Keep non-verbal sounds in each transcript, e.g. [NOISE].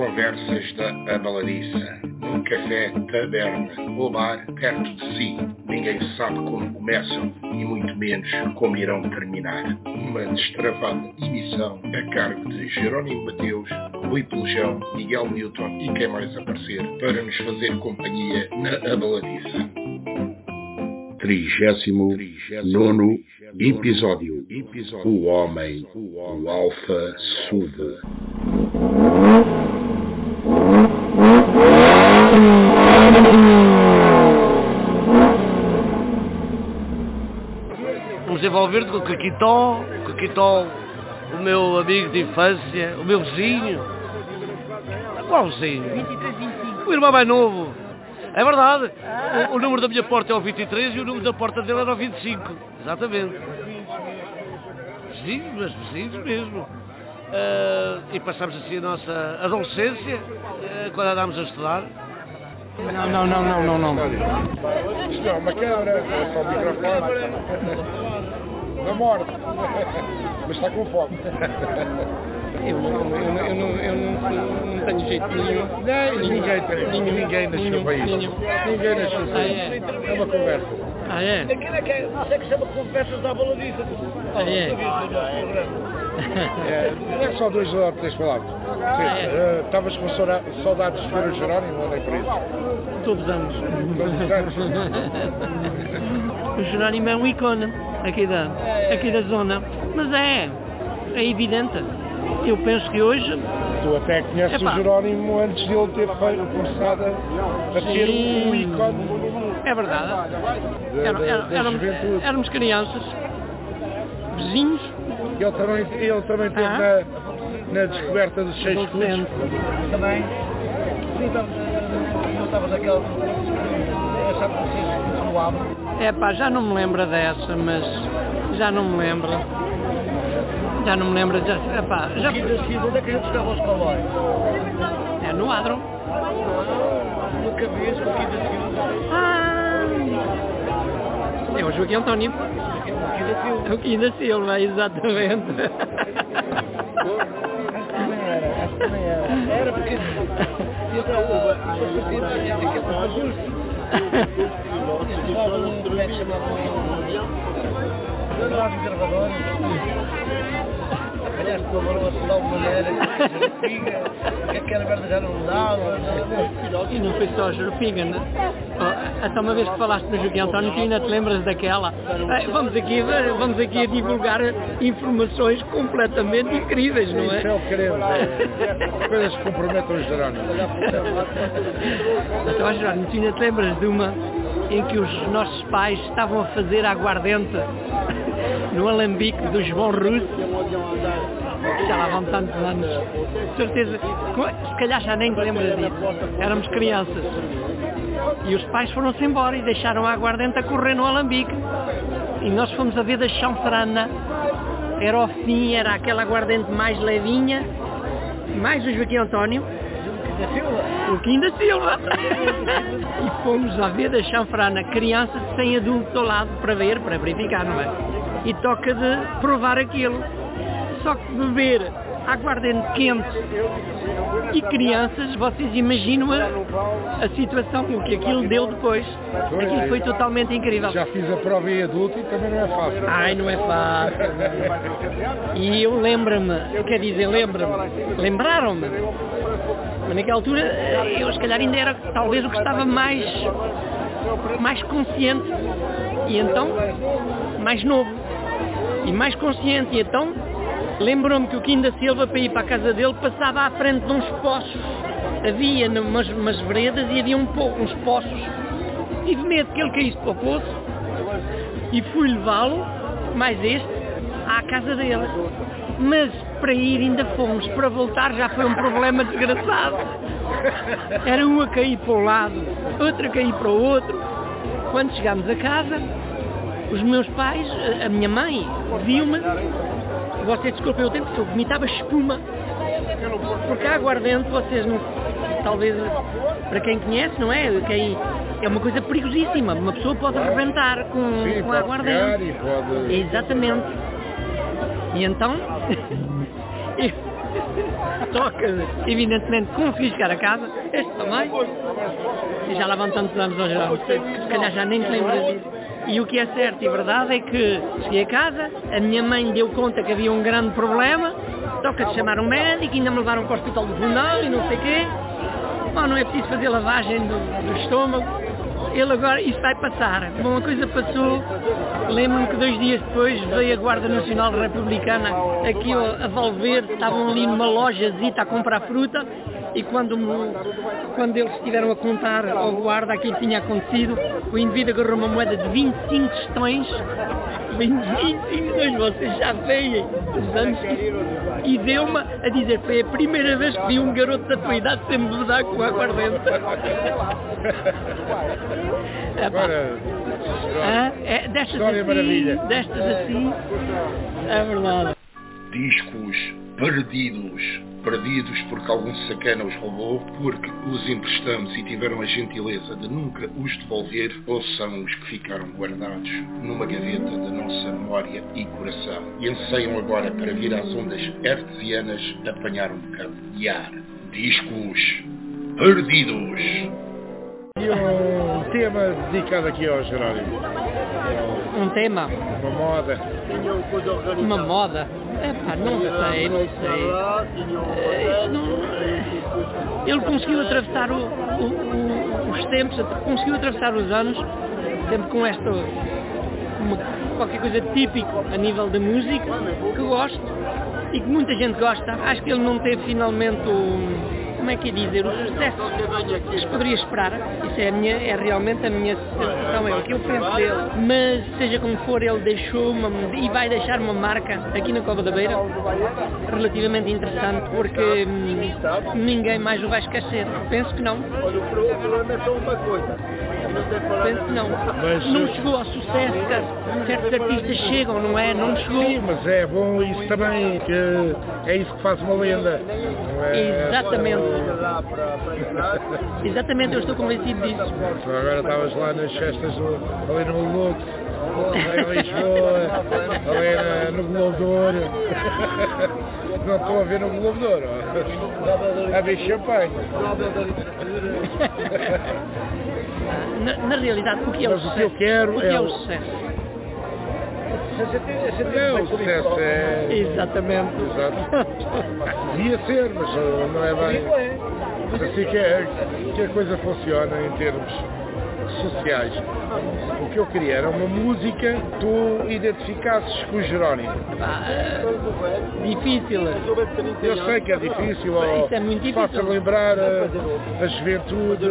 conversas da Abaladiça, num café, taberna ou bar perto de si. Ninguém sabe como começam e muito menos como irão terminar. Uma destravada emissão a cargo de Jerónimo Mateus, Rui Pelejão, Miguel Newton e quem mais aparecer para nos fazer companhia na Abaladiça. Trigésimo nono episódio. O homem, o alfa sube. Vamos envolver com o Caquitó, o Caquitó, o meu amigo de infância, o meu vizinho. Qual vizinho? 23, 25. O irmão mais novo. É verdade. O, o número da minha porta é o 23 e o número da porta dele era o 25. Exatamente. Vizinhos, mas vizinhos mesmo. Ah, e passamos assim a nossa adolescência, ah, quando andámos a estudar. Não, não, não, não, não, não. Isto não é uma câmara, é só o microfone. Da morte. Mas está com fome. Eu não, eu não, eu não, eu não, não tenho jeito nenhum. Ninguém tem. Nenhum. Ninguém nasceu Nenhum. para isso. Nenhum. Ninguém nasceu para Ah, isso. é? É uma conversa. Ah, é? Aquilo é que é, é que chama conversas da baladiça. Ah, é? É, é só dois ou três palavras. Sim. é? eh, Estavas com saudades de ver o Jerónimo? Andei por isso. Todos os anos. Todos os anos. O Jerónimo é um ícone aqui da, aqui da zona. Mas é, é evidente. Eu penso que hoje Tu até conheces Epá. o Jerónimo antes de ele ter feito, começado a, a ser um ícone é verdade. da, da- éramos crianças, vizinhos, Ele também, ele também esteve Ah. na, na descoberta dos seis adolescentes. Também. Sim, não estavas naquela. No. É pá, já não me lembro dessa, mas já não me lembro. Já não me lembro, já, epá, já Aqui da Silva, onde é que a gente estava aos colóios? é no Adro. Nunca vi isso aqui da Silva. Ah, é o Joaquim António. Da. É o Quim da Silva, exatamente. Era, acho que também era. Era porque. Um é que chamavam Lá de gravadores. Aliás, colaborou-se de alguma maneira. Jurupinga, que aquela merda já não dava. E não foi só a Jurupinga, né? Oh, até uma vez que falaste no Joaquim António, tu ainda te lembras daquela. Eh, Vamos aqui, vamos aqui a divulgar informações completamente incríveis, não Isso é é? o que queremos. É, coisas que comprometam o Jerónimo. Então, Jerónimo, tu ainda te lembras de uma em que os nossos pais estavam a fazer aguardente no alambique do João Russo? Já lá vão tantos anos. De certeza, se calhar já nem te lembras disso. Éramos crianças. E os pais foram-se embora e deixaram a aguardente a correr no alambique. E nós fomos a ver da chanfrana. Era ao fim, era aquela aguardente mais levinha, mais o Joaquim António, o Kim da Silva. [LAUGHS] e fomos à ver da chanfrana, crianças sem adulto ao lado para ver, para verificar, não é? E toca de provar aquilo. Só que beber aguardente quente e crianças, vocês imaginam a, a situação, o que aquilo deu depois. Aquilo foi totalmente incrível. Já fiz a prova em adulto e também não é fácil. Ai, não é fácil. E eu lembro-me, quer dizer, lembro-me, lembraram-me. Mas naquela altura eu se calhar ainda era talvez o que estava mais, mais consciente. E então, mais novo. E mais consciente. E então, lembrou-me que o Kim da Silva, para ir para a casa dele, passava à frente de uns poços. Havia umas, umas veredas e havia um, po- uns poços. Tive medo que ele caísse para o poço e fui levá-lo, mais este, à casa dele. Mas para ir ainda fomos, para voltar já foi um problema desgraçado. Era um a cair para um lado, outro a cair para o outro. Quando chegámos a casa, os meus pais, a- minha mãe, viu-me, você desculpa o tempo, eu vomitava espuma. Porque a aguardente, vocês não, talvez, para quem conhece, não é? Quem, é uma coisa perigosíssima. Uma pessoa pode arrebentar com, Sim, com a aguardente. pode... Exatamente. E então, [LAUGHS] toca, evidentemente, consegui chegar a casa, este também, e já lá vão tantos anos hoje, se calhar já nem te lembras disso. E o que é certo e verdade é que cheguei a casa, a minha mãe deu conta que havia um grande problema, toca de chamar um médico, ainda me levaram para o hospital do fundão e não sei o quê. Bom, não é preciso fazer lavagem do, do estômago, ele agora, isso vai passar. Bom, uma coisa passou, lembro-me que dois dias depois veio a Guarda Nacional Republicana aqui a Valverde, estavam ali numa loja a comprar fruta e quando, quando eles estiveram a contar ao guarda aquilo que tinha acontecido, o indivíduo agarrou uma moeda de 25 questões, 25 vocês já veem os anos, e deu-me a dizer, foi a primeira vez que vi um garoto da tua idade sem mudar com aguardente. Agora, ah, é, destas assim, destas assim, é verdade. Discos perdidos perdidos porque algum sacana os roubou, porque os emprestamos e tiveram a gentileza de nunca os devolver, ou são os que ficaram guardados numa gaveta da nossa memória e coração e anseiam agora para vir às ondas hertzianas apanhar um bocado de ar. Discos perdidos. E um tema dedicado aqui ao Jerónimo. Um tema? Uma moda. Uma moda? Epá, não sei, não sei. Não, ele conseguiu atravessar o, o, o, os tempos, conseguiu atravessar os anos, sempre com esta uma, qualquer coisa típico a nível da música, que gosto e que muita gente gosta. Acho que ele não teve finalmente o como é que é dizer, o sucesso que se poderia esperar. Isso é, minha, é realmente a minha sensação, é o que eu penso dele. Mas, seja como for, ele deixou uma, e vai deixar uma marca aqui na Cova da Beira relativamente interessante, porque hum, ninguém mais o vai esquecer. Penso que não. Olha, o problema é só uma coisa. Penso não. Mas, não chegou ao sucesso que certos artistas chegam, não é? Não chegou. Sim, mas é bom isso também, que é isso que faz uma lenda. É... Exatamente. [LAUGHS] Exatamente, eu estou convencido disso. Agora estavas lá nas festas ali no Lux, em Lisboa, ali no Globo de Ouro. [LAUGHS] Não estou a ver no Globo de Ouro. [LAUGHS] A ver champanhe. Na, na, realidade, o que é o sucesso? O que eu quero o que é, é o sucesso? É, o sucesso é... Exatamente. Exato. Devia ser, mas não é bem. Assim que, é, que a coisa funciona em termos sociais. O que eu queria era uma música que tu identificasses com o Jerónimo. Ah, difícil. Eu sei que é difícil, Isso é muito difícil. faça lembrar a, a juventude.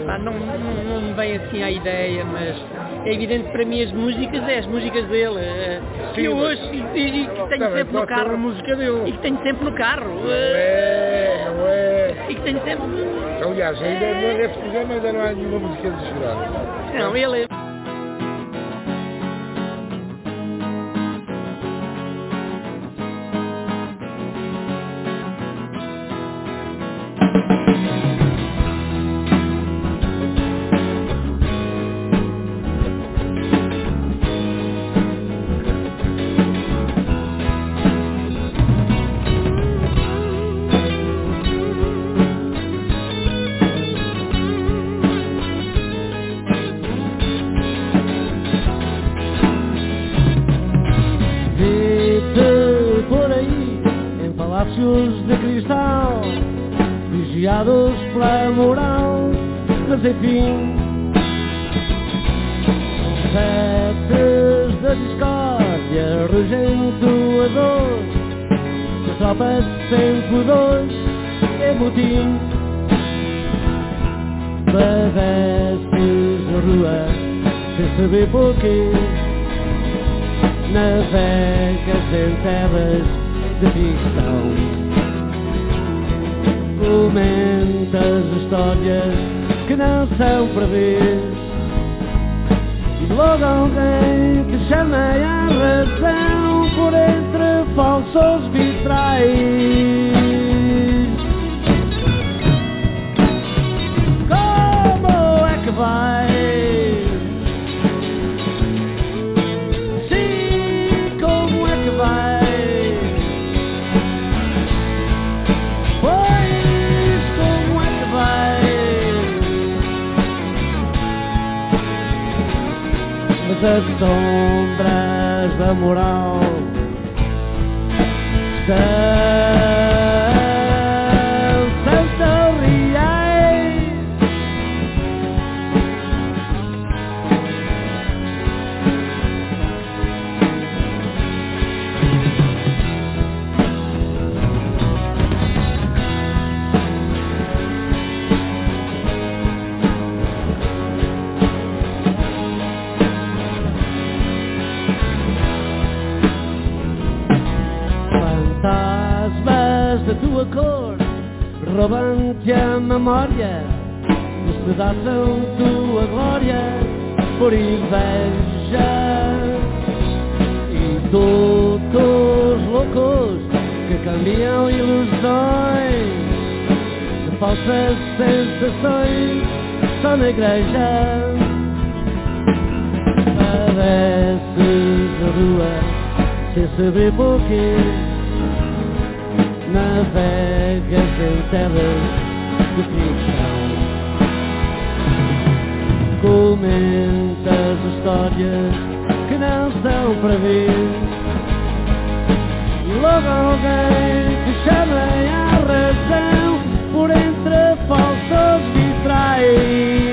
Epá, não, não, não me vem assim a ideia, mas é evidente para mim as músicas é as músicas dele. Eh, que eu hoje e, e, que tenho sempre no carro. Música dele. E que tenho sempre no carro. Não é, não é. E que tenho sempre. Aliás, ainda é. nesse programa ainda não há nenhuma música de chorar. Não, ele é. Memória Despedaçam tua glória Por inveja E todos loucos Que cambiam ilusões De falsas sensações Só na igreja Pareces a rua sem saber porquê Navegas em terras Comentas histórias que não são para ver. Logo alguém te chama à razão Por entre falsos vitrais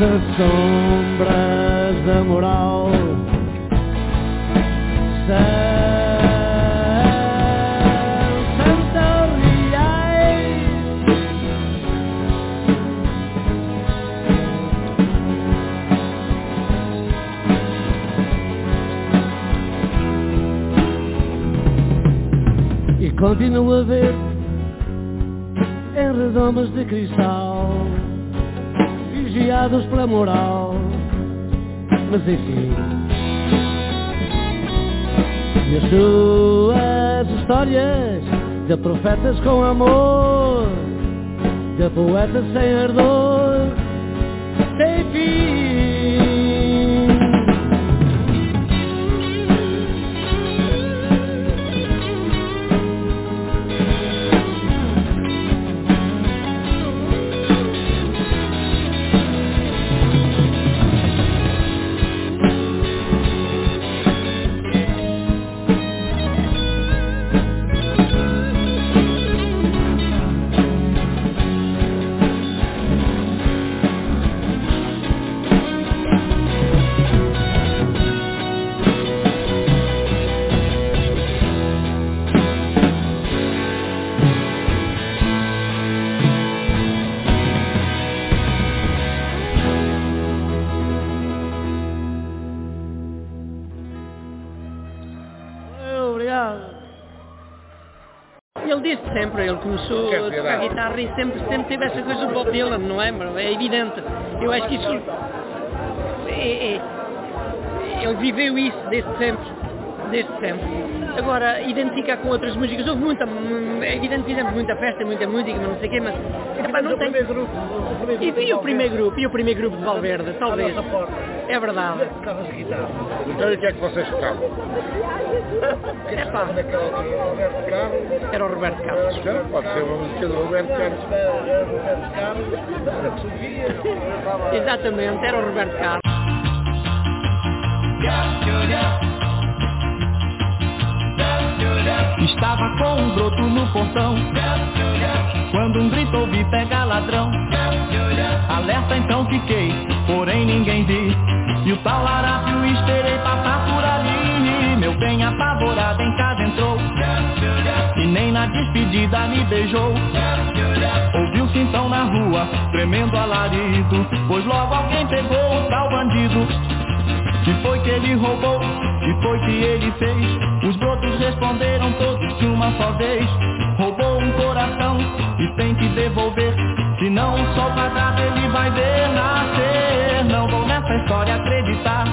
Nas sombras da moral. Santa Riais E continuo a ver em redomas de cristal Vigiados pela moral. Mas enfim. As tuas histórias De profetas com amor De poetas sem ardor Sem fim começou a tocar ah. guitarra e sempre, sempre teve essa coisa do Bob Dylan, não é? É evidente. Eu acho que isso. é- é- ele viveu isso desde sempre. Desde sempre. Agora, identificar com outras músicas, houve muita. hum, É evidente que fizemos muita festa, muita música, mas não sei o quê, mas. epá, não tem. grupo. O primeiro E, e o primeiro grupo, e o primeiro grupo de Valverde, talvez. É verdade. Então e o que é que vocês tocavam? [LAUGHS] Epá, Naquela altura, o Roberto Carlos. era o Roberto Carlos. Então, pode ser uma música do Roberto Carlos. Era o Roberto Carlos. Era que subia. Exatamente, era o Roberto Carlos. Estava com um broto no portão. Quando um grito ouvi pega ladrão. Alerta então fiquei, porém ninguém vi. E o tal larápio esperei passar por ali. Meu bem apavorado em casa entrou. E nem na despedida me beijou. Ouviu-se então na rua, tremendo alarido. Pois logo alguém pegou o tal bandido. Que foi que ele roubou? Que foi que ele fez? Os brotos responderam todos de uma só vez. Roubou um coração e tem que devolver. Senão o sol quadrado ele vai ver nascer. Não vou nessa história acreditar.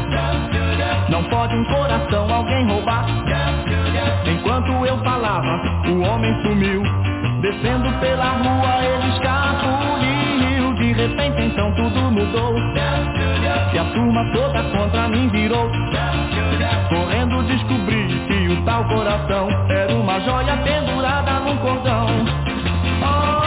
Não pode um coração alguém roubar. Enquanto eu falava, o homem sumiu. Descendo pela rua ele escapuliu. De repente então tudo mudou. E a turma toda contra mim virou. Correndo descobri que o tal coração era uma joia pendurada num cordão. Oh,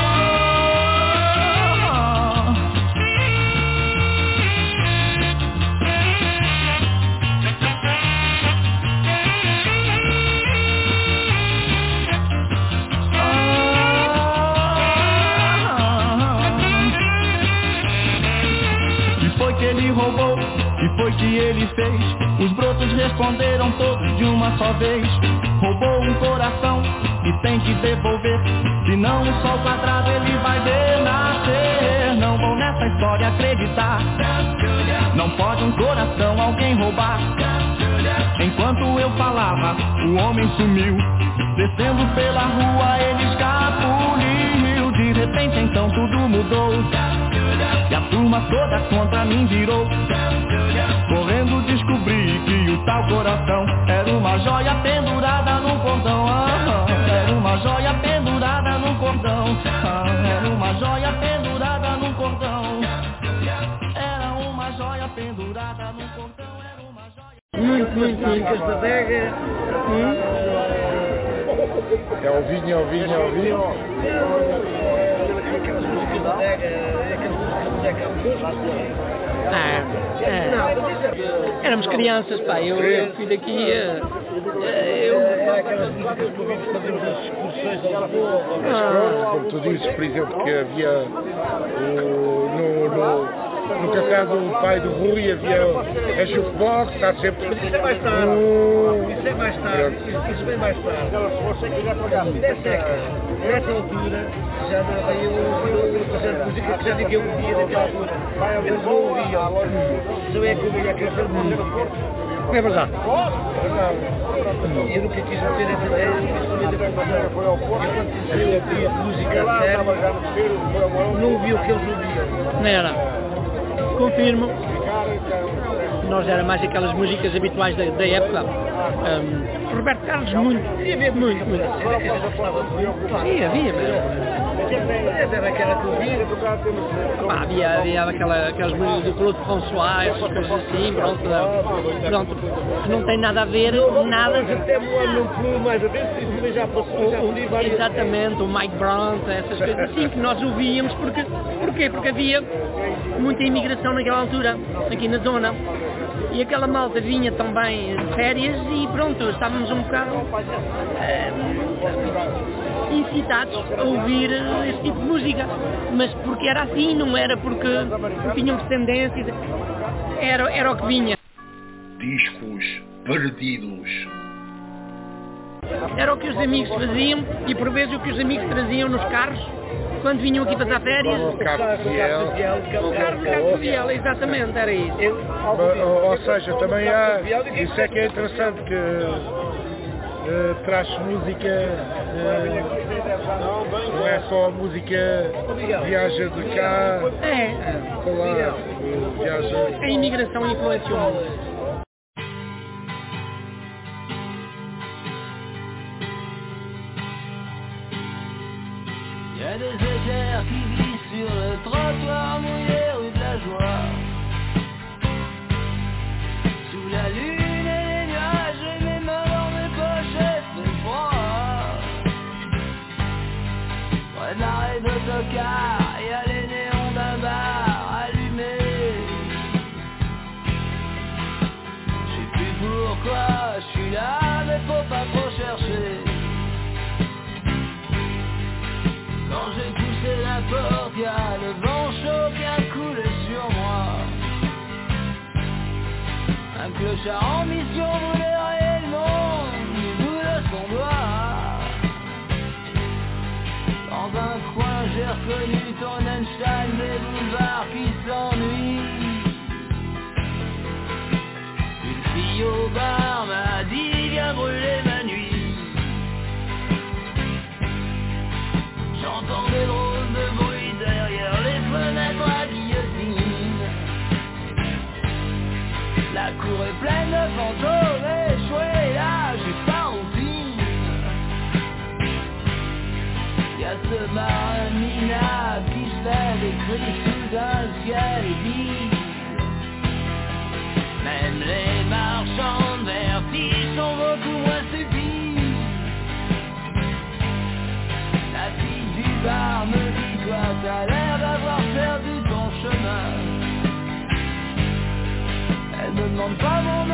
ele fez. Os brotos responderam todos de uma só vez. Roubou um coração e tem que devolver. Senão o sol quadrado ele vai renascer. Não vou nessa história acreditar. Não pode um coração alguém roubar. Enquanto eu falava, o homem sumiu. Descendo pela rua ele escapuliu. De repente então tudo mudou. E a turma toda contra mim virou. Que o tal coração era uma joia pendurada no cordão. Ah, era uma joia pendurada no cordão. Ah, era uma joia pendurada no cordão. Era uma joia pendurada no cordão. Era uma joia. Muito, muito, muito. Esta adega. É o vinho, é o vinho, é o vinho. Ah, é. Não, Éramos crianças, pá. Eu, eu fui daqui. eu, é. Pronto, como tu dizes, por exemplo, que havia no, no, no café do pai do Rui havia a jukebox, está sempre isso é mais tarde. no... Isso é mais tarde. Isso, isso vem mais tarde. Nessa, nessa altura já andava eu a fazer música que já ninguém ouvia naquela altura. Eles não ouviam. Só é que eu venho a crescer música. é verdade. Eu nunca quis meter essa ideia, principalmente a confusão. Eu quando comecei a ouvir música a sério, não ouvi o que eles ouviam. Não era. Confirmo. Nós era mais aquelas músicas habituais da, da época. Ahm, Roberto Carlos, muito, muito, muito. Muito. Havia, mas Pá, havia, havia aquela, aquelas músicas do Claude François, essas coisas assim, pronto, pronto, que não tem nada a ver, nada. O- exatamente, o Mike Brown, essas coisas assim que nós ouvíamos, porque, porquê? Porque havia muita imigração naquela altura, aqui na zona. E aquela malta vinha também de férias e pronto, estávamos um bocado eh, incitados a ouvir eh, esse tipo de música. Mas porque era assim, não era porque tínhamos tendências, era, era o que vinha. Discos perdidos. Era o que os amigos faziam e por vezes o que os amigos traziam nos carros quando vinham aqui passar férias. o de Fiel. O carro Viela, exatamente, era isso. Ou, ou seja, também há, isso é que é interessante que eh, traz música, eh, não é só música viaja de cá É, para lá, eh, viaja a imigração influenciou muito. Y a des éclairs qui glissent sur le trottoir mouillé you owe me vamos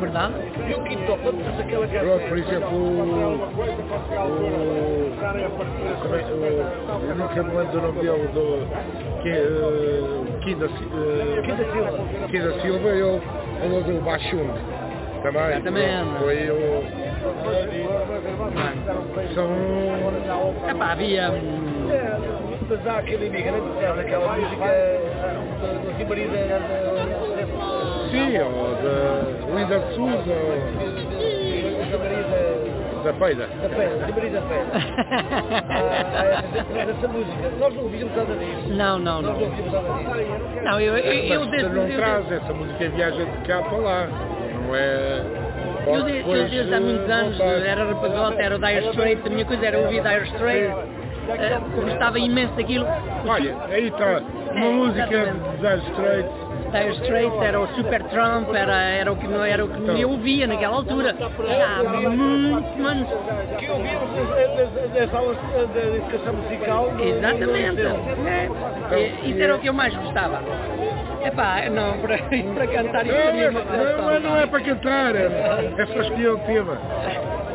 É verdade? E o quinto faz aquela. Pronto, por exemplo, o, o, como o- eu nunca me lembro do nome dele, do, que, uh, Kim da, Si- eh, Kim da Silva. Kim da Silva, ele falou do Bachung também. Exatamente. Foi o. São. Epá, havia... É, Mas há aquele imigrante que faz aquela música do- do Ribeirinho da. da- da- Sim, ou da Linda de Souza, da. da Feira. da Feira, Ribeirinho da Feira. Essa música. Nós não ouvimos nada disso. Não, não, Nós não. não ouvimos nada disso. Não, eu, eu, eu, Mas desde, não eu, traz, essa música viaja de cá para lá. Não é. eu, desde, eu desde há muitos eh, anos era rapazote, era o Dire Straits, a minha coisa era ouvir Dire Straits, eh, gostava imenso daquilo. Olha, aí está, uma É, música exatamente. de Dire Straits. Dire Straits era o Super Trump, era, era o que não era o que Então. eu ouvia naquela altura. Há muitos anos. Que ouvimos das, aulas de, de educação musical. Exatamente. É. E- Isso era o que eu mais gostava. Epá, não, [LAUGHS] para, para cantar isso Não, para é não, não é para cantar, é, é só escolher o tema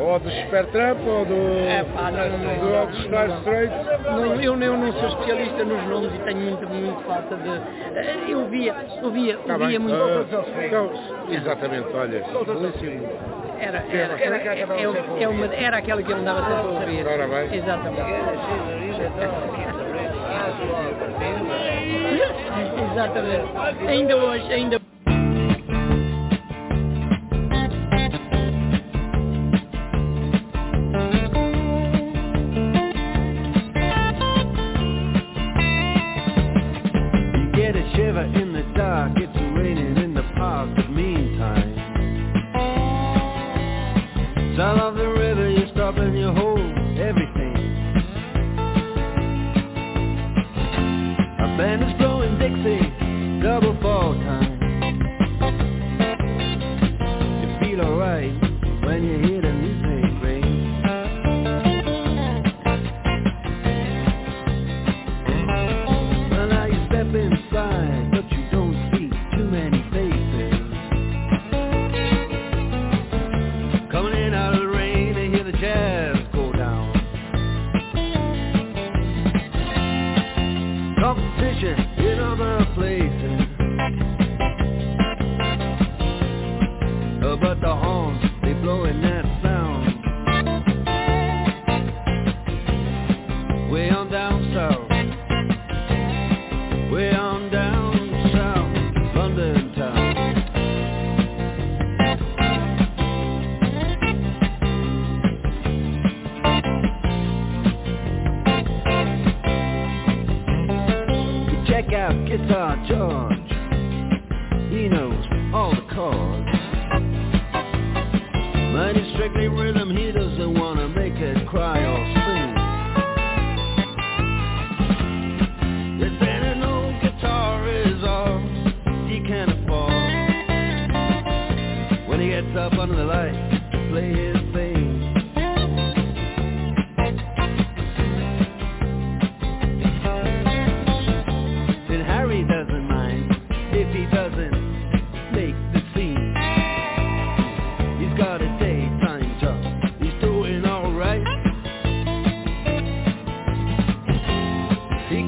ou do Super Trump ou do, é, pá, não, não, do não, Oxford Straight. Não, eu, eu não sou especialista nos nomes e tenho muito, muito falta de. Eh, eu via, eu via, tá eu via muito. Uh, então, exatamente, olha, belíssimo. Era, era, era, era, é uma, era aquela que eu andava sempre a ouvir. Ora bem. Exatamente. [LAUGHS] exatamente. Ainda hoje, ainda man is broken.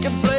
can play.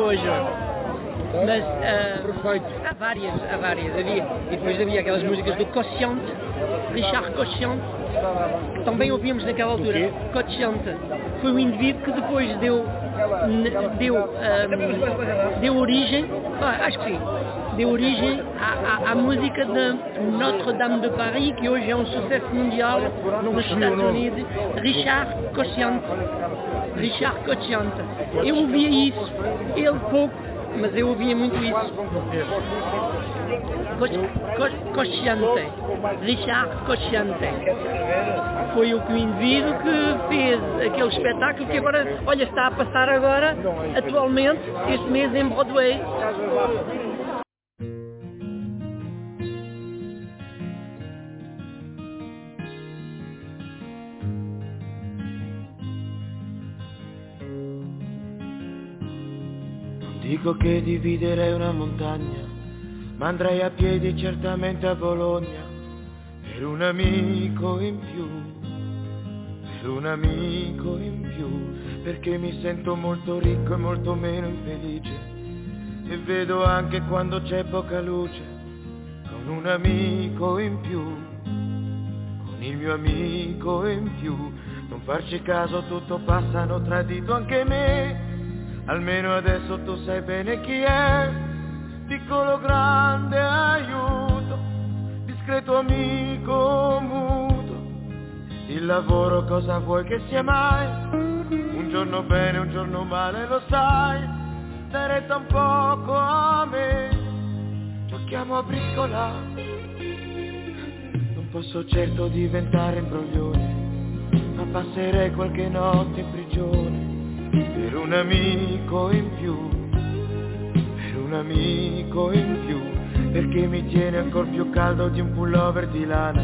Hoje. Mas ah, Perfeito. há várias, há várias. Havia, e depois havia aquelas músicas do Cochante, Richard Cochante, que também ouvíamos naquela altura. Cochante foi o indivíduo que depois deu, deu, ah, deu origem, ah, acho que sim, deu origem à, à- à música de Notre-Dame de Paris, que hoje é um sucesso mundial nos Estados. Unidos. Richard Cochante. Richard Cochante. Eu ouvia isso, ele pouco, mas eu ouvia muito isso. Co- Co- Cochante. Richard Cochante. Foi o indivíduo que fez aquele espetáculo que agora, olha, está a passar agora, atualmente, este mês em Broadway. Dico che dividerei una montagna, ma andrei a piedi certamente a Bologna per un amico in più, per un amico in più, perché mi sento molto ricco e molto meno infelice e vedo anche quando c'è poca luce con un amico in più, con il mio amico in più, non farci caso tutto passa, hanno tradito anche me. Almeno adesso tu sai bene chi è, piccolo grande aiuto, discreto amico muto. Il lavoro cosa vuoi che sia mai? Un giorno bene, un giorno male, lo sai, dai retta un poco a me, giochiamo a briscola. Non posso certo diventare imbroglione, ma passerei qualche notte in prigione per un amico in più, per un amico in più, perché mi tiene ancora più caldo di un pullover di lana,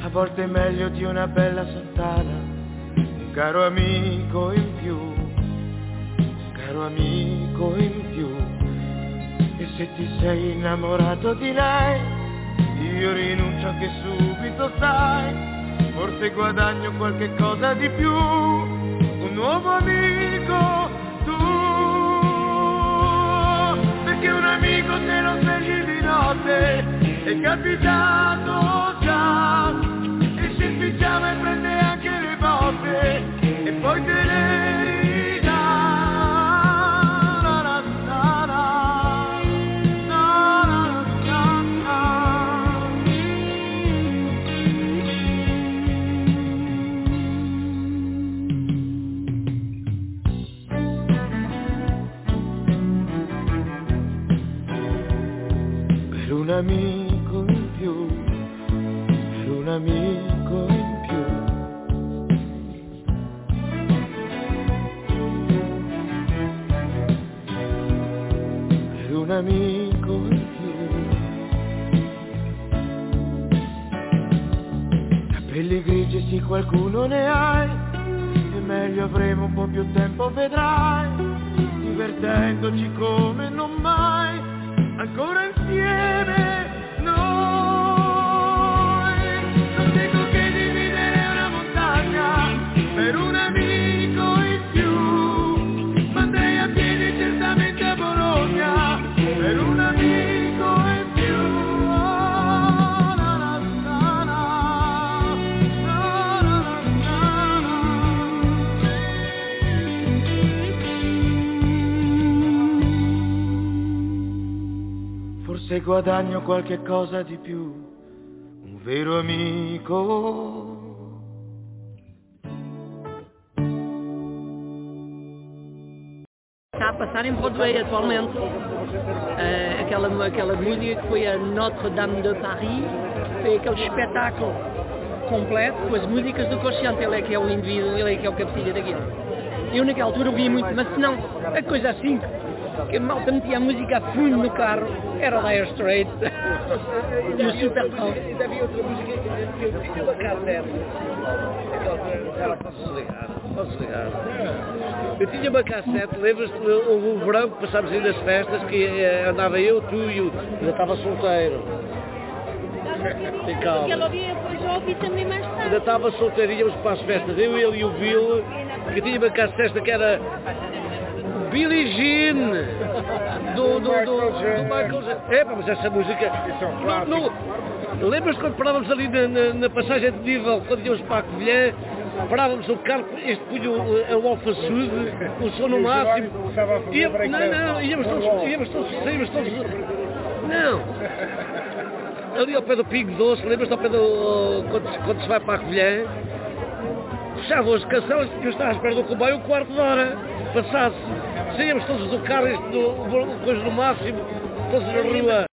a volte meglio di una bella santana, un caro amico in più, un caro amico in più, e se ti sei innamorato di lei, io rinuncio anche subito, sai, forse guadagno qualche cosa di più nuovo amico tu. Perché un amico se lo svegli di notte è capitato Capelli grigi sì qualcuno ne hai, e meglio avremo un po' più tempo vedrai, divertendoci come non mai. Ancora insieme noi. Guadagno qualche cosa di più, un vero amico. Está a passar em Broadway atualmente eh, aquela, aquela música que foi a Notre Dame de Paris, foi aquele espetáculo completo com as músicas do Consciente, ele é que é o indivíduo, ele é que é o cabecilha daquilo. Eu naquela altura ouvia muito, mas se não, a coisa assim, que a malta metia a música a fundo no carro, era o Dire Straits e o Super. Ainda havia outra música que eu tinha uma cassete. Aquela posso desligar, posso desligar. Eu tinha uma cassete, lembras-te, houve um verão que passámos aí nas festas que eh, andava eu, tu e o. ainda estava solteiro. Tem calma. Porque ela ouvia, depois já ouvi também mais Ainda tarde. estava solteiro, íamos para as festas, eu, ele e o Bill, que tinha uma cassete que era Billie Jean, do, do, do, do Michael Jackson. É, mas essa música... Não, não, Lembras quando parávamos ali na, na, na passagem de nível, quando íamos para a Covilhã, parávamos o carro, este punha o, o alfa sud, o som no máximo. Ia, não, não, íamos todos, íamos todos, saímos todos... Não. Ali ao pé do Pingo Doce, lembras-te ao pé do... Quando, quando se vai para a Covilhã, fechavam as canções e eu estava à espera do comboio um quarto de hora, passasse. Saíamos todos do carro, isto coisa no máximo, todos na rua.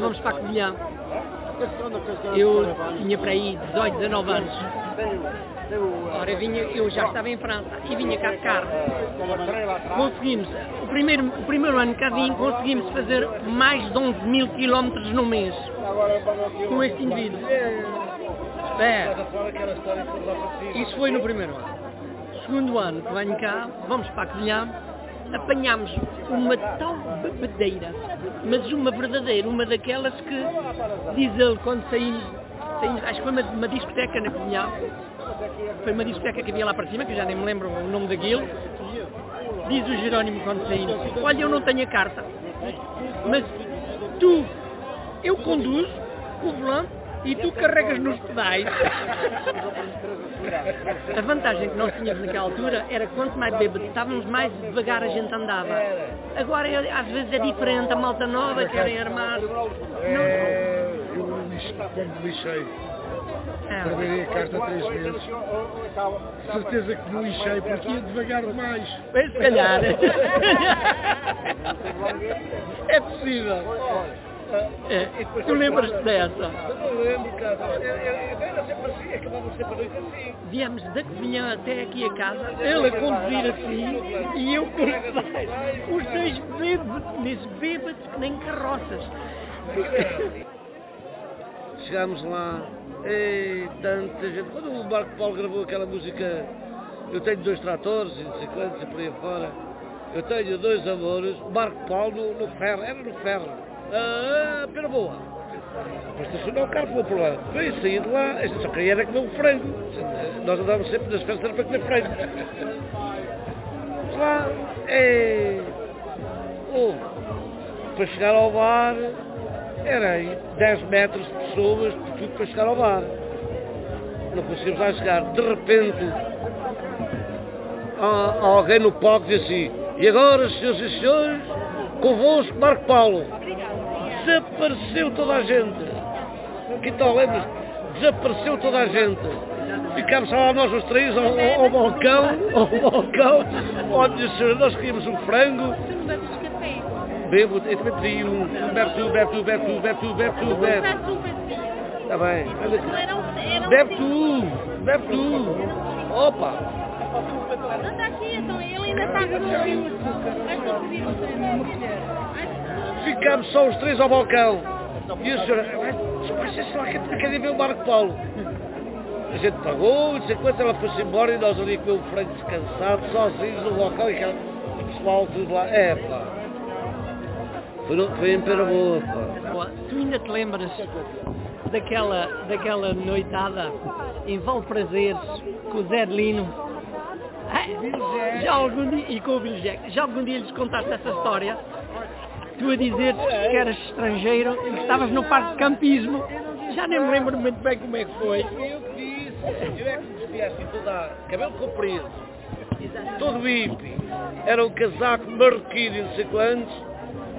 Vamos para a Covilhã. Eu tinha para aí 18, 19 anos. Ora, vinha, eu já estava em França e vinha cá de carro. Conseguimos, o primeiro, o primeiro ano que vim, conseguimos fazer mais de 11 mil quilómetros no mês com este indivíduo. É, isso foi no primeiro ano. Segundo ano que venho cá, vamos para a Covilhã, apanhámos uma tal bebedeira, mas uma verdadeira, uma daquelas que, diz ele, quando saímos, saímos acho que foi uma, uma discoteca na Covilhã, foi uma discoteca que havia lá para cima, que já nem me lembro o nome daquilo, diz o Jerónimo quando saímos, olha, eu não tenho a carta, mas tu, eu conduzo o volante e tu carregas nos pedais. A vantagem que nós tínhamos naquela altura era que quanto mais bêbado estávamos, mais devagar a gente andava. Agora é- às vezes é diferente, a malta nova querem armar. É, eu lixo- quando lixei, perderei a carta três vezes. Certeza que me lixei porque ia devagar demais. Bem, se calhar. É possível. É, tu lembras-te dessa? Eu lembro, cara. Eu- eu- Era sempre assim, acabava sempre a noite assim. Viemos da cozinha até aqui a casa, ele a conduzir assim e eu com [LAUGHS] os dois bêbados, bêbados que nem carroças. Chegámos lá, e tanta gente. Quando o Marco Paulo gravou aquela música, eu tenho dois tratores e não sei quantos e por aí fora. Eu tenho dois amores, o Marco Paulo no, no ferro, era no ferro. Ah, pera boa. Depois estacionou o carro pelo problema. Veio sair de lá, a gente só queria era comer um frango. Nós andávamos sempre nas festas para comer frango. Lá, é. Oh, para chegar ao bar, era aí 10 metros de pessoas, de tudo para chegar ao bar. Não conseguimos lá chegar. De repente, há, alguém no palco diz assim, e agora, senhoras e senhores, convosco Marco Paulo. Desapareceu toda a gente. Que tal, lembras? Desapareceu toda a gente. Ficámos só lá nós os três ao, ao, ao balcão, ao balcão. Senhora, nós queríamos um frango. Bebo, eu também pedi um. Bebe tu, bebe tu, bebe tu, bebe tu, bebe tu, bebe. Está bem. Bebe tu, bebe tu. Opa. Anda aqui, então ele ainda está com o só pedir uma colher. Ficámos só os três ao balcão. E a senhora, "Mas, sei lá, que quer ver o Marco Paulo. A gente pagou, sei quanto, ela foi-se embora e nós ali com o frango descansado, sozinhos no balcão e aquela o pessoal tudo lá. É, pá. Foi, no- foi em Pera Boa, pá. Tu ainda te lembras daquela, daquela noitada em Valprazeres com o Zé de Lino? Ah, Já algum dia, e com o Billy Jack, já algum dia lhes contaste essa história? Tu a dizer que eras estrangeiro e que estavas no parque de campismo. Já nem me lembro muito bem como é que foi. Eu que disse, eu é que me vestia assim, toda, cabelo comprido, todo hippie, era um casaco marroquino e não sei quantos.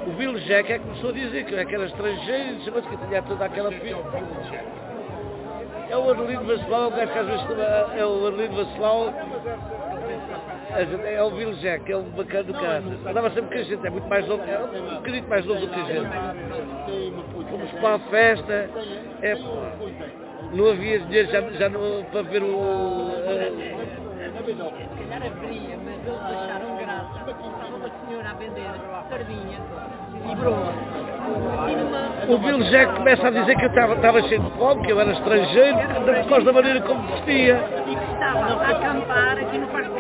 O Bill Jack é que começou a dizer que eu é era estrangeiro e não sei quantos, que tinha toda aquela fila. É o Arlindo Vacelau, o gajo que às vezes é o Arlindo Vacelau, é o Bill Jack, é um bacana do cara. Andava sempre com a gente, é muito mais novo, é um bocadinho mais novo do que a gente. Fomos para a festa, é não havia dinheiro já, já não, para ver o. Se calhar haveria, mas eles acharam graça. Estava uma senhora a vender sardinha e broa. o Bill Jack começa a dizer que eu estava, estava cheio de fome, que eu era estrangeiro, por causa da maneira como vestia. e que estava a acampar aqui no parque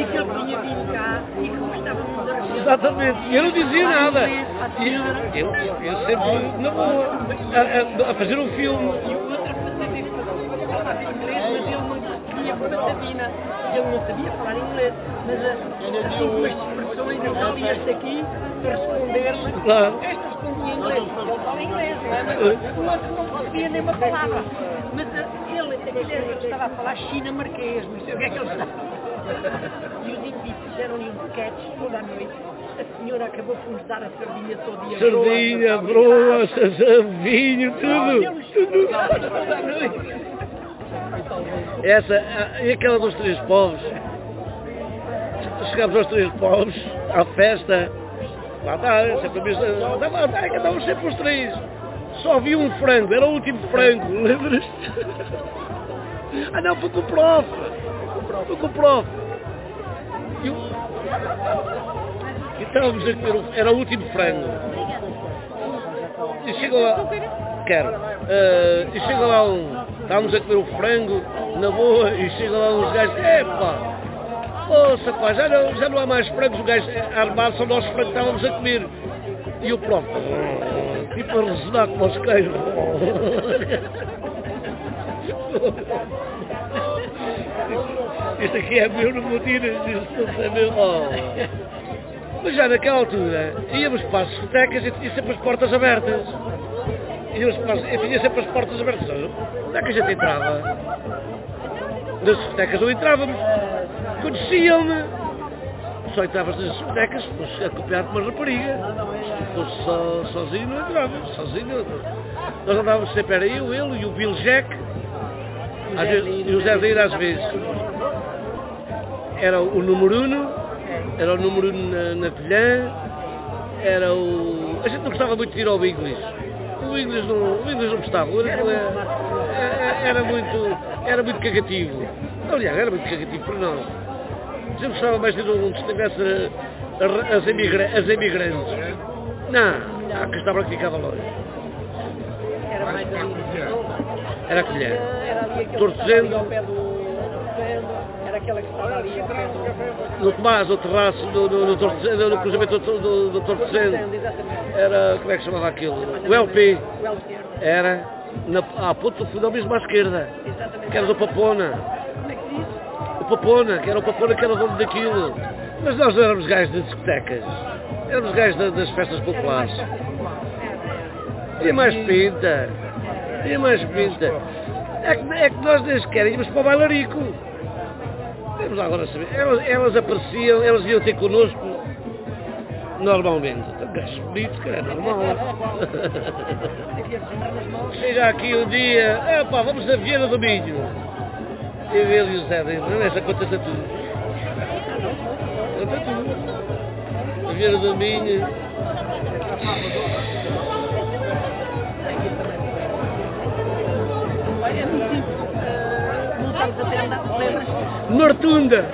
e que ele tinha vindo cá e que gostava muito da região. Exatamente, eu não dizia nada. E eu, eu sempre na boa, a, a- a fazer um filme. E o outro fazia falava inglês, mas ele não conseguia patadina. Ele não sabia falar inglês, mas a- assim as expressões, ele ali este aqui, para responder-me, Claro. este respondia em inglês, ele fala inglês, não é? mas o outro não conseguia nem uma palavra. Mas a- ele, ele estava a falar chinamarquês, não sei o que é que ele estava. E os indivíduos fizeram-lhe um sketch toda a noite. A senhora acabou por nos dar a sardinha todo dia. Sardinha, broa, vinho, tudo. tudo. Toda a noite. Essa, e aquela dos três povos. Chegámos aos três povos, à festa, Lá está, sempre a mesma. Lá está, que andávamos sempre os três. Só havia um frango, era o último frango, lembras-te? Ah não, foi com o prof. Foi com o prof. E, o... e estávamos a comer, o- era o último frango. E chega lá, quero, Eh, e chega lá um, estávamos a comer o frango, na boa, e chega lá uns gajos, epá, ouça pá, já não, já não há mais frangos, os gajos a são nós frangos que estávamos a comer. E o prof, tipo a ressonar como os queijos. [LAUGHS] [LAUGHS] Isto aqui é meu, não vou tirar, isto é meu. Oh. Mas já naquela altura, íamos para as discotecas e tinha sempre as portas abertas. Íamos para as, e tinha sempre as portas abertas. Onde é que a gente entrava? Nas discotecas não entrávamos. Conheciam-me. Só entravas nas discotecas se fosse acompanhado por uma rapariga. Se fosse só, sozinho não entravas. Sozinho. Nós andávamos sempre, era eu, ele e o Bill Jack. E o Zé Deir às vezes. Era o número uno, era o número uno na, na colher, era o. A gente não gostava muito de ir ao inglês. O inglês não, o inglês não gostava, era, era, era muito. era muito cagativo. Aliás, era muito cagativo para nós. A gente gostava mais de ir onde estivesse as, imigra, as imigrantes. Não, a Castabra que ficava longe. Era mais. Era a colher. Era ali aquele Torcendo. Aquela que estava ali ao pé do. No Tomás, no terraço, no, no, no, cruzamento do, do, do Torcendo. Era, como é que chamava aquilo? O LP. O. Era na, à ponta do fundão mesmo à esquerda. Exatamente. Que era do Papona. Como é que diz? O Papona, que era o Papona que era dono daquilo. Mas nós não éramos gajos de discotecas. Éramos gajos da- das festas populares. Tinha mais pinta. Tinha mais pinta. É que, é que nós nem sequer íamos para o bailarico. Vamos lá agora saber. Elas, elas apareciam, elas iam ter connosco normalmente. Gajo bonito, que era normal. [LAUGHS] Chega aqui um dia, epá, vamos a Viena do Minho. Eu ele e o Zé não, essa conta está tudo. Conta tudo. A Viena do Minho. Olha, Uh, a tenda, lembras? Nortunda.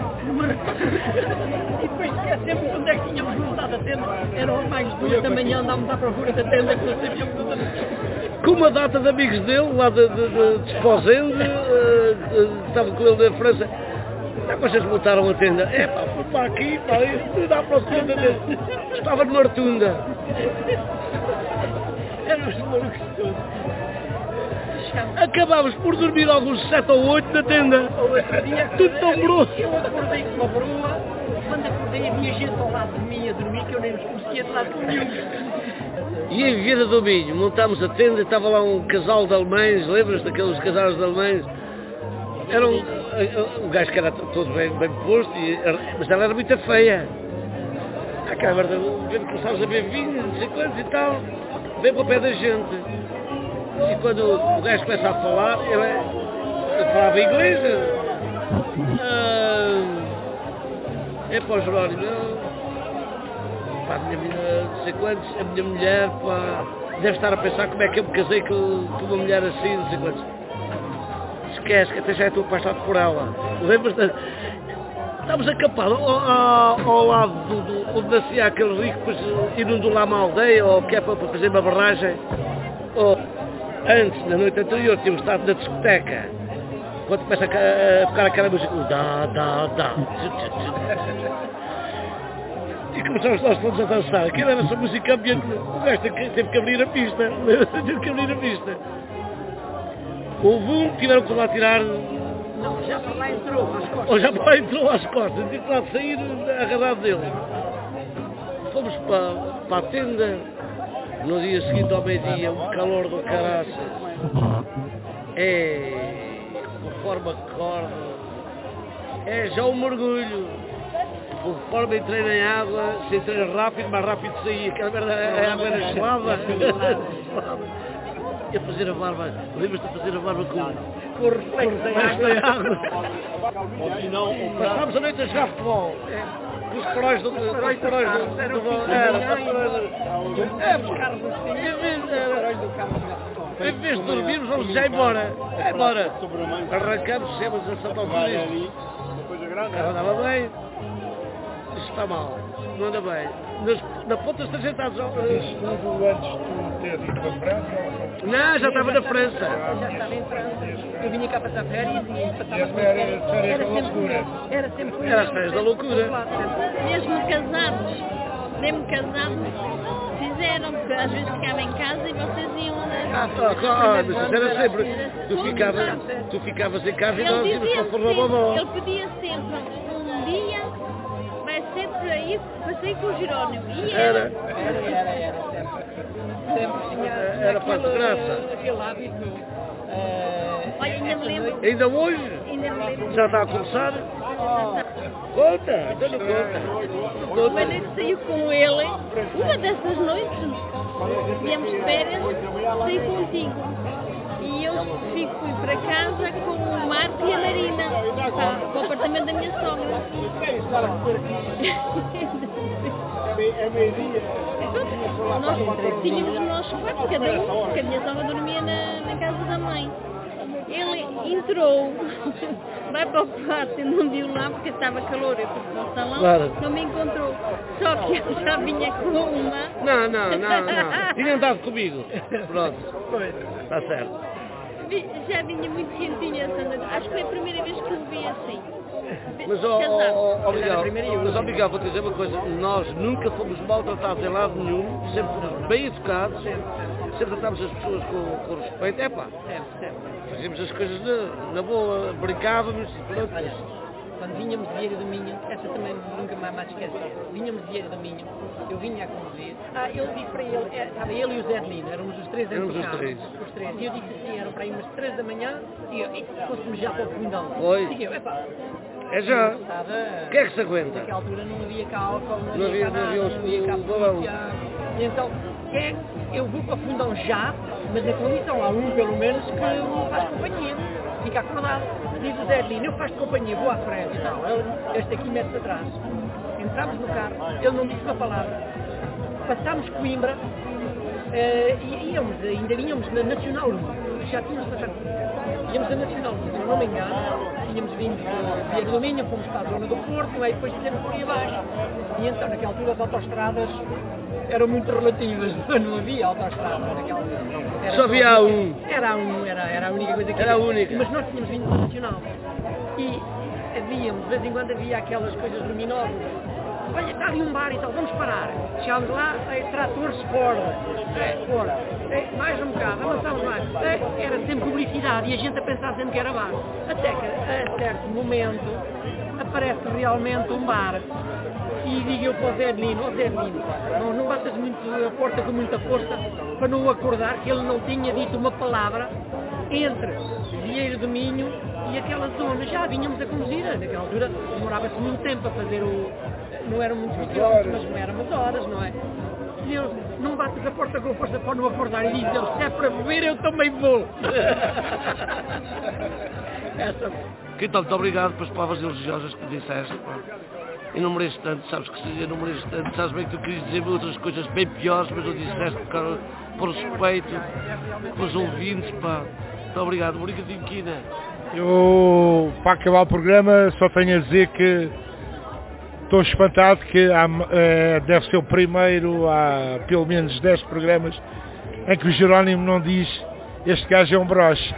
E depois esquecemos onde é que tínhamos montado a tenda. Eram mais duas da manhã, andávamos à procura da tenda que não sabíamos onde. Com uma data de amigos dele, lá de, de, de, de Esposende, eh, estava com ele na França. É, vocês montaram a tenda. É pá, fui para aqui, pá, e dá para a tenda dele. Estava numa rotunda. Éramos malucos todos. Acabámos por dormir alguns sete ou oito na tenda. Tudo tão grosso. Eu acordei com uma broa, quando acordei havia gente ao lado de mim a dormir que eu nem nos conseguia de lado nenhum. E em Vieira do Minho montámos a tenda, estava lá um casal de alemães, lembras daqueles casais de alemães? Era um, um gajo que era todo bem, bem posto, e, mas ela era muito feia. Merda, vendo que começámos a beber vinho, não sei quantos e tal, vem para o pé da gente. E quando o gajo começa a falar, ele, ele falava inglês. Ah, é para o Jerónimo, pá, a minha mulher, não sei quantos, a minha mulher, pá, deve estar a pensar como é que eu me casei com, com uma mulher assim, não sei quantos. Esquece que até já estou apaixonado por ela. Lembras da... Estamos acampados ao, ao, ao lado do, do, onde nascia aquele rico, depois inundou lá uma aldeia, ou que é para, para fazer uma barragem. Ou, antes, na noite anterior, tínhamos estado na discoteca. Quando começa a, ca- a tocar aquela música, dá, dá, dá. E começamos nós todos a dançar. Aquilo era essa música ambiente. O gajo teve que- teve que abrir a pista. [LAUGHS] teve que abrir a pista. Houve um que tiveram que lá tirar, Não, já para lá entrou às costas. ou já para lá entrou às costas, tive que lá sair agarrado dele. Fomos para, para a tenda, no dia seguinte ao meio-dia, um calor do caraças. É, conforme acorda, é já um mergulho. Conforme entrei na água, se entrei rápido, mais rápido saí. Aquela merda, a água era gelada. [LAUGHS] E a fazer a barba, lembras-te de fazer a barba com, com o reflexo da água? Passámos a noite a jogar futebol. É, com os faróis do... Os faróis do... É, os carros assim. Em vez de dormirmos, vamos já embora. É embora. Arrancamos, chegamos a Santa Alfredo. Ela andava bem. Isto está mal. Não anda bem. Nas, na ponta está sentados. Isso tudo antes de tu ter ido para França? Não, já estava na França. Já estava em França. Eu vinha cá passar férias e passava férias era da sempre loucura. Era sempre Era as férias da loucura. Mesmo casados, mesmo casados, fizeram, porque às vezes ficava em casa e vocês iam Ah, né? ah, claro, mas isso era sempre. Tu ficavas, tu ficavas em casa e nós íamos dizia para o ele pedia sempre um dia, ser para sair com o Jerónimo. E Era. Era, era, era, sempre. Sempre tinha, Era para a aquele, desgraça. aquele hábito. eh, Olha, ainda me lembro. noite- Ainda hoje? Ainda me lembro. Já está a começar? Conta, então não conta. Uma noite saiu com ele, uma dessas noites, viemos de férias, saí contigo. Eu fui, para casa com o Marco e a Marina, para, para o apartamento da minha sogra. Então, nós tínhamos o nosso quarto, cada um, porque a minha sogra dormia na, na casa da mãe. Ele entrou, [LAUGHS] vai para o quarto e não viu lá porque estava calor, eu fui para o salão, Claro. não me encontrou. Só que eu já vinha com uma. Não, não, não, não. [LAUGHS] Tinha andado comigo. Pronto. Está certo. Vi- Já vinha muito quentinha essa noite. Acho que foi a primeira vez que o vi assim. Mas, ó, ó, ó, Miguel, mas, ó, Miguel, vou dizer uma coisa. Nós nunca fomos maltratados em lado nenhum. Sempre fomos bem educados. Sempre tratámos as pessoas com, com respeito. É pá, fazíamos as coisas na, na boa, brincávamos. Pronto. Quando vinhamos de Vieira do Minho, essa também nunca mais esquecer. Vinhamos de Vieira do Minho, eu vinha a conduzir. Ah, eu disse para ele, é, estava ele e o Zé Lino, éramos os três Éramos os três. Os três. E eu disse assim, eram para aí umas três da manhã, e eu, e fôssemos já para o fundão. Foi. Digo eu, epá, É já. estava... Quem é que se aguenta? Naquela altura não havia cá álcool, não, Não havia- cá não nada, havia não havia cá o balão. E então, quem é que- eu vou para o fundão já, mas na condição, há um pelo menos que me faz companhia. Fica acordado. Diz o Zé Lino, eu faço companhia, vou à frente. Não, este aqui mete-se atrás. Entramos no carro, ele não disse uma palavra. Passámos Coimbra eh, e íamos, ainda vínhamos na Nacional 1. Já tínhamos passado. Íamos a Nacional 1, se não me engano. Tínhamos vindo de Vieira do Minho, fomos para a zona do Porto, aí depois fizemos por aí abaixo. E então, naquela altura, as autostradas eram muito relativas, [LAUGHS] não havia autostrada naquela altura. Era Só havia um. Era a um, era, era a única coisa que Era a havia. única. Mas nós tínhamos vindo do Nacional. E havíamos, de vez em quando havia aquelas coisas luminosas. Olha, está ali um bar e tal, vamos parar. Chegámos lá, é, tratores Ford. É, Ford. É, mais um bocado, avançámos mais. É, era sempre publicidade e a gente a pensar sempre que era bar. Até que, a certo momento, aparece realmente um bar. E digo eu para o Zé Lino, ó Zé Lino, não, não batas muito a porta com muita força para não acordar que ele não tinha dito uma palavra entre Vieira do Minho e aquela zona. Já vínhamos a conduzir, naquela altura demorava-se muito tempo a fazer o... Não eram muitos quilómetros, mas não eram umas horas, não é? E não bates a porta com força para não acordar. E diz ele, se é para beber eu também vou. [LAUGHS] Essa Então, muito obrigado pelas palavras elogiosas que disseste. pá. Enumereste tanto, sabes que se enumereste tanto, sabes bem que tu querias dizer outras coisas bem piores, mas não disseste por, causa- por respeito pelos ouvintes, pá. Muito obrigado, obrigadinho, Quina. Eu, para acabar o programa, só tenho a dizer que estou espantado que há, eh, deve ser o primeiro há pelo menos 10 programas em que o Jerónimo não diz este gajo é um broche.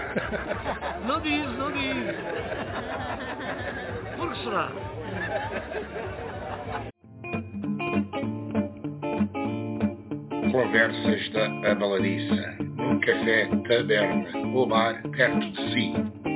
[LAUGHS] Não diz, não diz. Por que será? Conversas da Abaladiça, num café taberna ou bar perto de si.